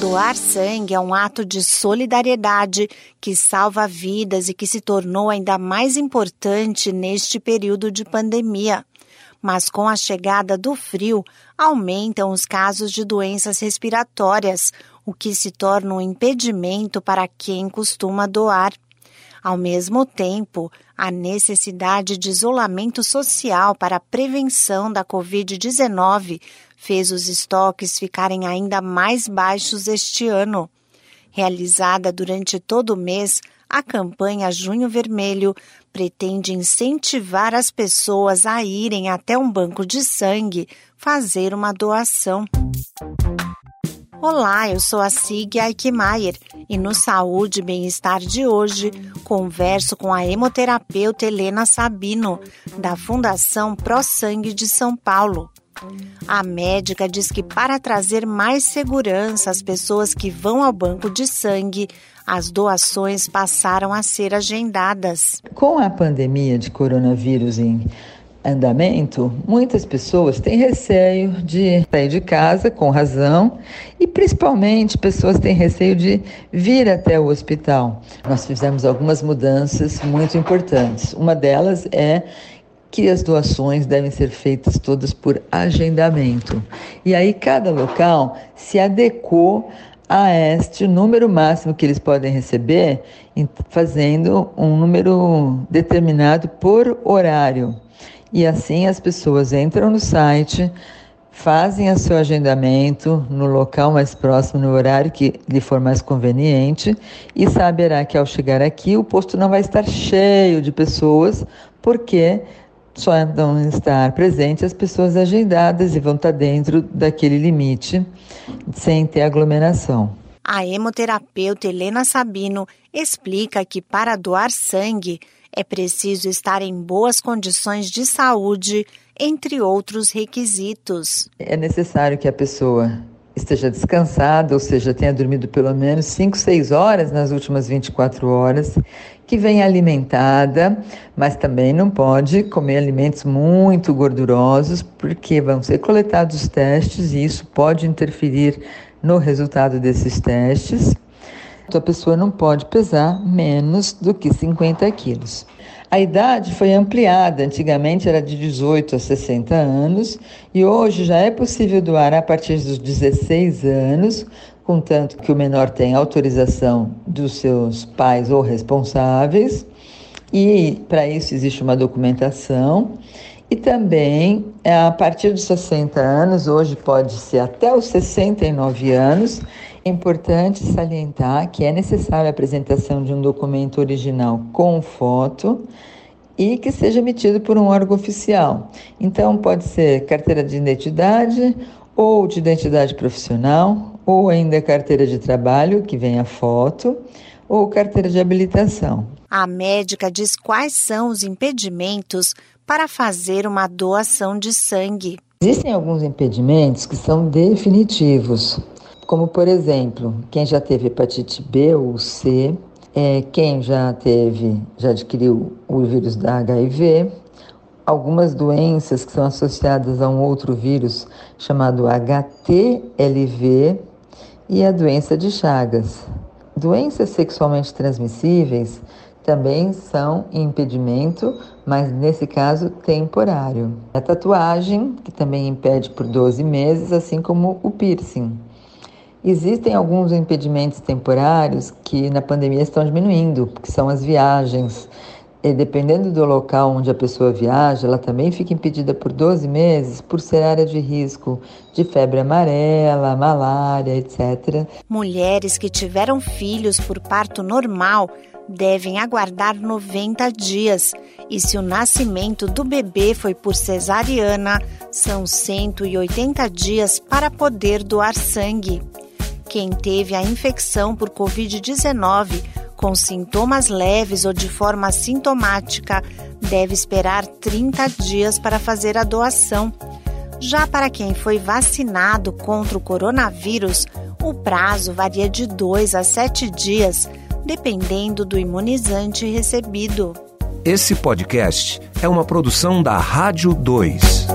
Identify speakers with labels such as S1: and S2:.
S1: Doar sangue é um ato de solidariedade que salva vidas e que se tornou ainda mais importante neste período de pandemia. Mas com a chegada do frio, aumentam os casos de doenças respiratórias, o que se torna um impedimento para quem costuma doar. Ao mesmo tempo, a necessidade de isolamento social para a prevenção da Covid-19 fez os estoques ficarem ainda mais baixos este ano. Realizada durante todo o mês, a campanha Junho Vermelho pretende incentivar as pessoas a irem até um banco de sangue fazer uma doação. Olá, eu sou a Sig Aikmaier e no Saúde e Bem-Estar de hoje converso com a hemoterapeuta Helena Sabino, da Fundação Pro Sangue de São Paulo. A médica diz que para trazer mais segurança às pessoas que vão ao banco de sangue, as doações passaram a ser agendadas.
S2: Com a pandemia de coronavírus em andamento, muitas pessoas têm receio de sair de casa, com razão, e principalmente pessoas têm receio de vir até o hospital. Nós fizemos algumas mudanças muito importantes. Uma delas é que as doações devem ser feitas todas por agendamento. E aí cada local se adequou a este número máximo que eles podem receber, fazendo um número determinado por horário. E assim as pessoas entram no site, fazem o seu agendamento no local mais próximo, no horário que lhe for mais conveniente, e saberá que ao chegar aqui o posto não vai estar cheio de pessoas, porque só vão estar presentes as pessoas agendadas e vão estar dentro daquele limite, sem ter aglomeração.
S1: A hemoterapeuta Helena Sabino explica que para doar sangue, é preciso estar em boas condições de saúde, entre outros requisitos.
S2: É necessário que a pessoa esteja descansada, ou seja, tenha dormido pelo menos 5, 6 horas nas últimas 24 horas, que venha alimentada, mas também não pode comer alimentos muito gordurosos, porque vão ser coletados os testes e isso pode interferir no resultado desses testes a pessoa não pode pesar menos do que 50 quilos. A idade foi ampliada, antigamente era de 18 a 60 anos e hoje já é possível doar a partir dos 16 anos, contanto que o menor tenha autorização dos seus pais ou responsáveis. E para isso existe uma documentação. E também, a partir dos 60 anos, hoje pode ser até os 69 anos, é importante salientar que é necessária a apresentação de um documento original com foto e que seja emitido por um órgão oficial. Então, pode ser carteira de identidade ou de identidade profissional, ou ainda carteira de trabalho, que vem a foto, ou carteira de habilitação.
S1: A médica diz quais são os impedimentos para fazer uma doação de sangue.
S2: Existem alguns impedimentos que são definitivos como por exemplo, quem já teve hepatite B ou C, é, quem já teve, já adquiriu o vírus da HIV, algumas doenças que são associadas a um outro vírus chamado HTLV e a doença de Chagas. Doenças sexualmente transmissíveis também são impedimento, mas nesse caso temporário. A tatuagem, que também impede por 12 meses, assim como o piercing. Existem alguns impedimentos temporários que na pandemia estão diminuindo, que são as viagens. E dependendo do local onde a pessoa viaja, ela também fica impedida por 12 meses por ser área de risco de febre amarela, malária, etc.
S1: Mulheres que tiveram filhos por parto normal devem aguardar 90 dias. E se o nascimento do bebê foi por cesariana, são 180 dias para poder doar sangue. Quem teve a infecção por Covid-19 com sintomas leves ou de forma assintomática deve esperar 30 dias para fazer a doação. Já para quem foi vacinado contra o coronavírus, o prazo varia de 2 a 7 dias, dependendo do imunizante recebido.
S3: Esse podcast é uma produção da Rádio 2.